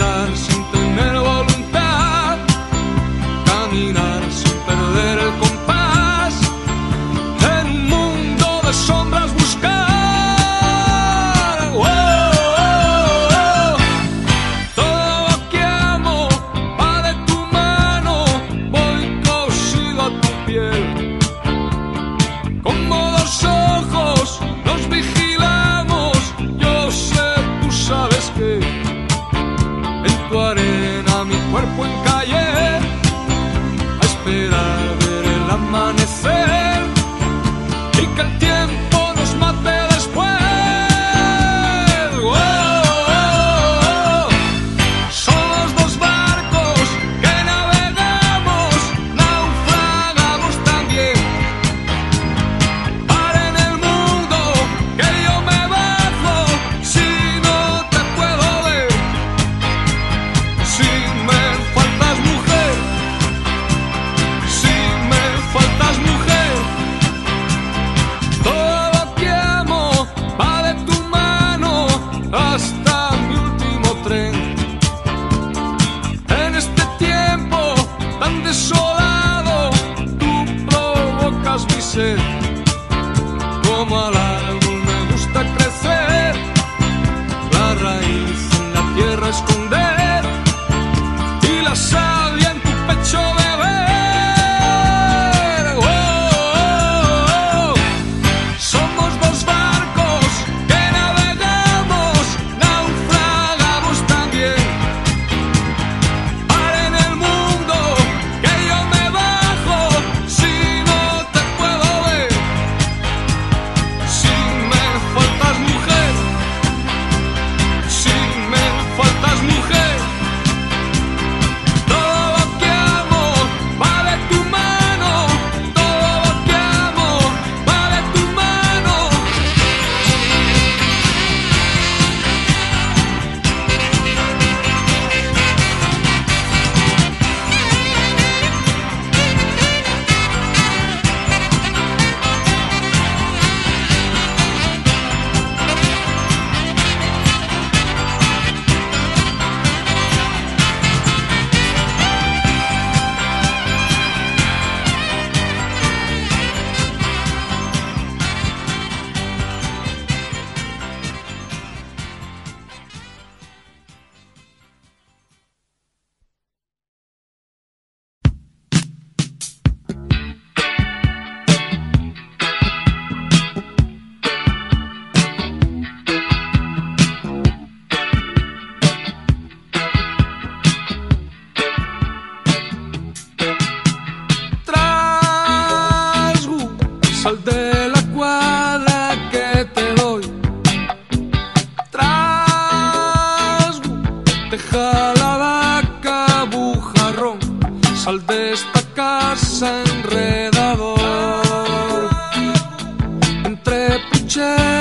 mirarse buen camino. esta casa enredado entre pucheros.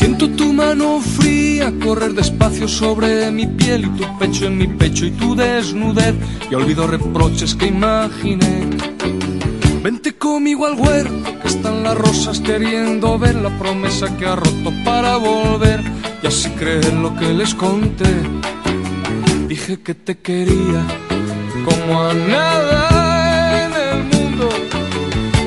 Siento tu mano fría correr despacio sobre mi piel y tu pecho en mi pecho y tu desnudez. Y olvido reproches que imaginé. Vente conmigo al huerto que están las rosas queriendo ver la promesa que ha roto para volver y así creer lo que les conté. Dije que te quería como a nada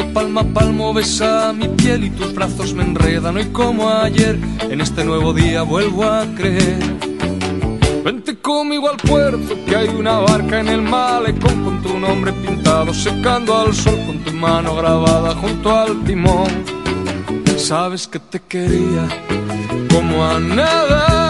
que palma a palmo besa mi piel y tus brazos me enredan hoy como ayer. En este nuevo día vuelvo a creer. Vente conmigo al puerto, que hay una barca en el malecón con tu nombre pintado, secando al sol con tu mano grabada junto al timón. Sabes que te quería como a nada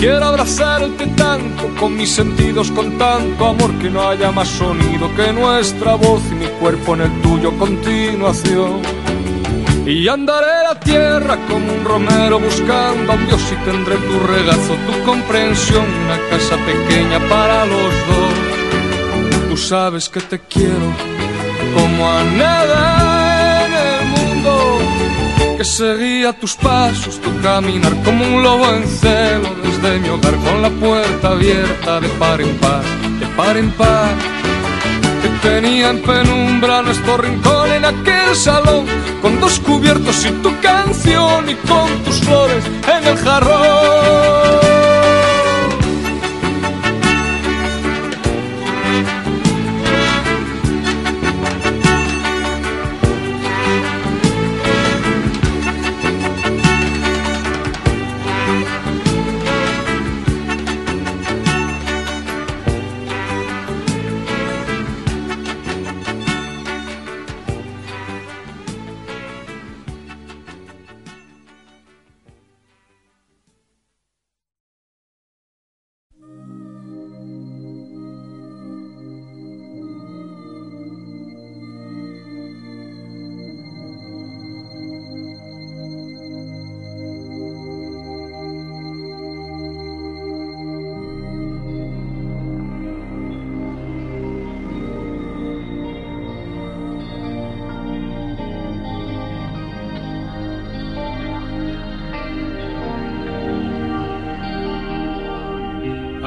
Quiero abrazarte tanto con mis sentidos, con tanto amor que no haya más sonido que nuestra voz y mi cuerpo en el tuyo continuación. Y andaré la tierra como un romero buscando a Dios y tendré tu regazo, tu comprensión, una casa pequeña para los dos. Tú sabes que te quiero como a nada en el mundo, que seguía tus pasos, tu caminar como un lobo en celo abierta de par en par, de par en par que tenía en penumbra nuestro rincón en aquel salón, con dos cubiertos y tu canción y con tus flores en el jarrón.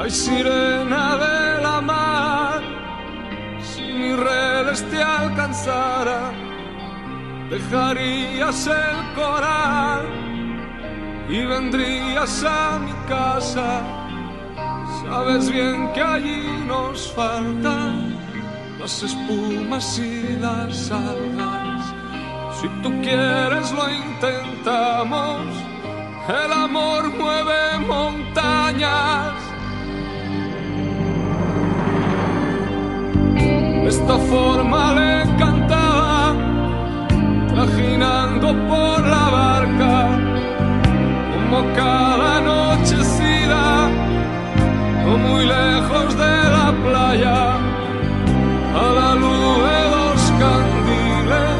Ay, sirena de la mar, si mi redes te alcanzara, dejarías el coral y vendrías a mi casa. Sabes bien que allí nos faltan las espumas y las algas. Si tú quieres lo intentamos, esta forma le encantaba, vaginando por la barca, como cada anochecida, o muy lejos de la playa, a la luz de los candiles,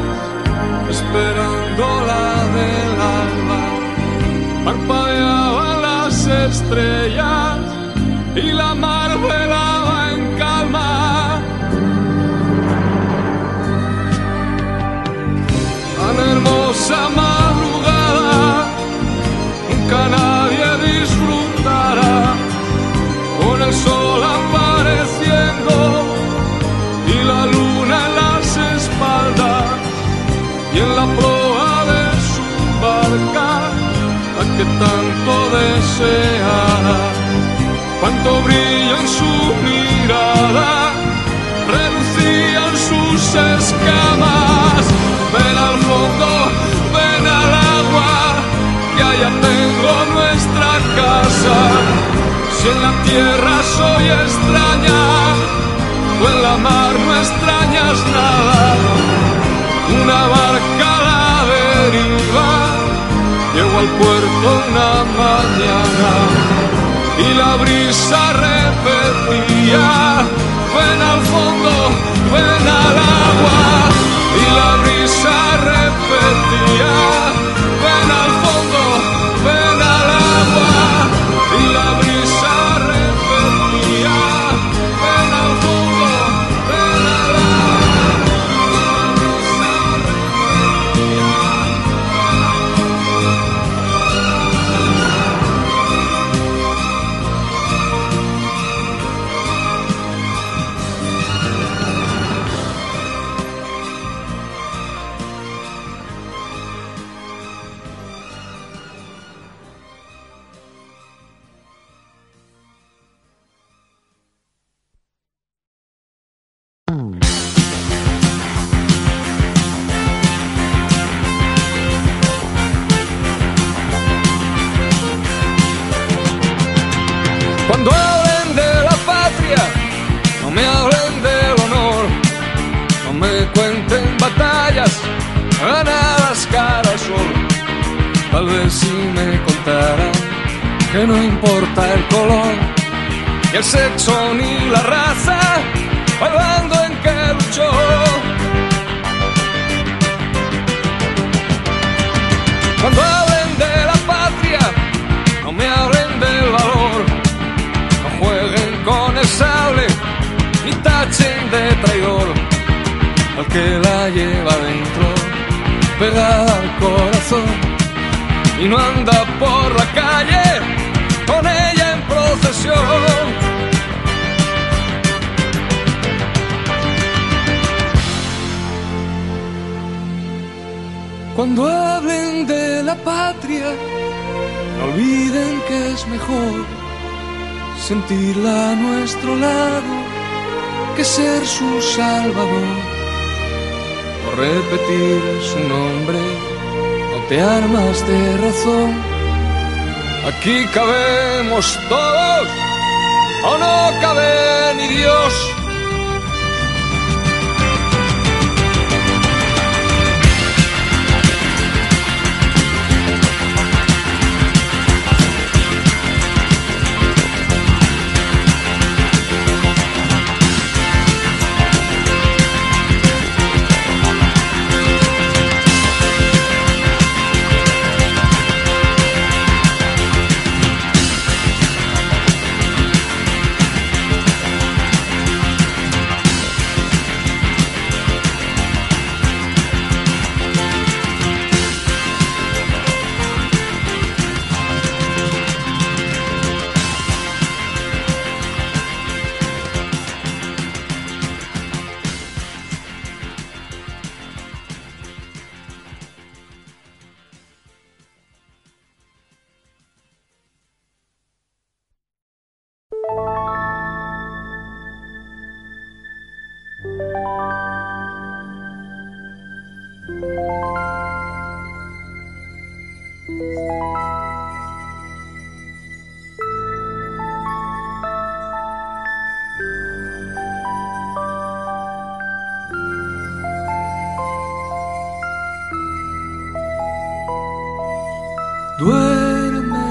esperando la del alba, parpadeaban las estrellas y la mar hermosa madrugada, nunca nadie disfrutará con el sol apareciendo y la luna en las espaldas y en la proa de su barca, la que tanto deseara cuánto brillo en su mirada, relucían sus escamas. Si en la tierra soy extraña, tú en la mar no extrañas nada. Una barca a la deriva, llego al puerto una mañana y la brisa repetía, ven al fondo, contaran que no importa el color, ni el sexo ni la raza, bailando en que luchó. Cuando hablen de la patria, no me hablen del valor no jueguen con el sable ni tachen de traidor al que la lleva dentro, pegada al corazón y no anda por la calle con ella en procesión. Cuando hablen de la patria, no olviden que es mejor sentirla a nuestro lado que ser su salvador. Por repetir su nombre, no te armas de razón. Aquí cabemos todos, o no cabe ni Dios. Duerme,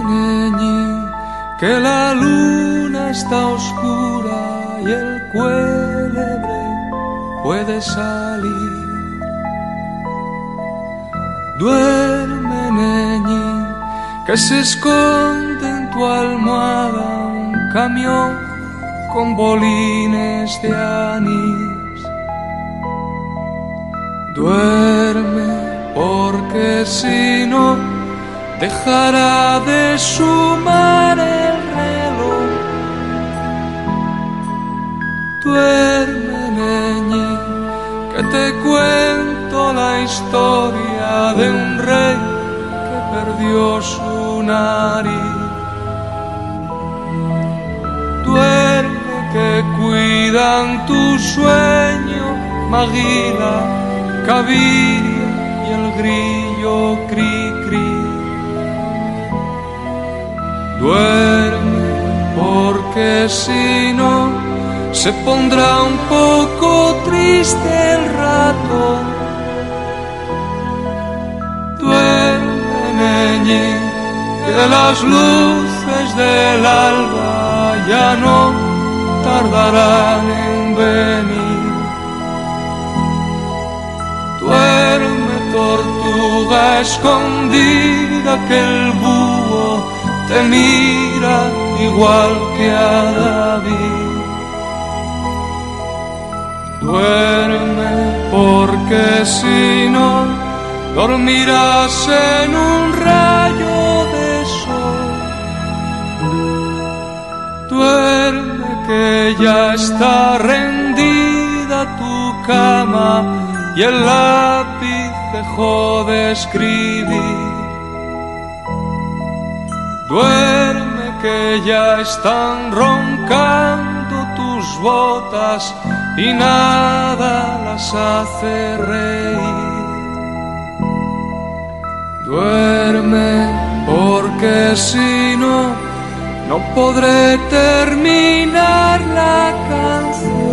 neñín, que la luna está oscura y el cuélebre puede salir. Duerme, que se esconde en tu almohada un camión con bolines de anís. Duerme porque si no dejará de sumar el reloj. Duerme, niñi, que te cuento la historia de un rey que perdió su nariz. Duerme que cuidan tu sueño, Maguila, Caviria y el grillo cri cri. Duerme porque si no se pondrá un poco triste el rato. Duerme, que las luces del alba ya no tardarán en venir. Duerme, tortuga escondida, que el búho te mira igual que a David. Duerme porque si no dormirás en un rayo Duerme que ya está rendida tu cama y el lápiz dejó de escribir. Duerme que ya están roncando tus botas y nada las hace reír. Duerme porque si no, no podré terminar la canción.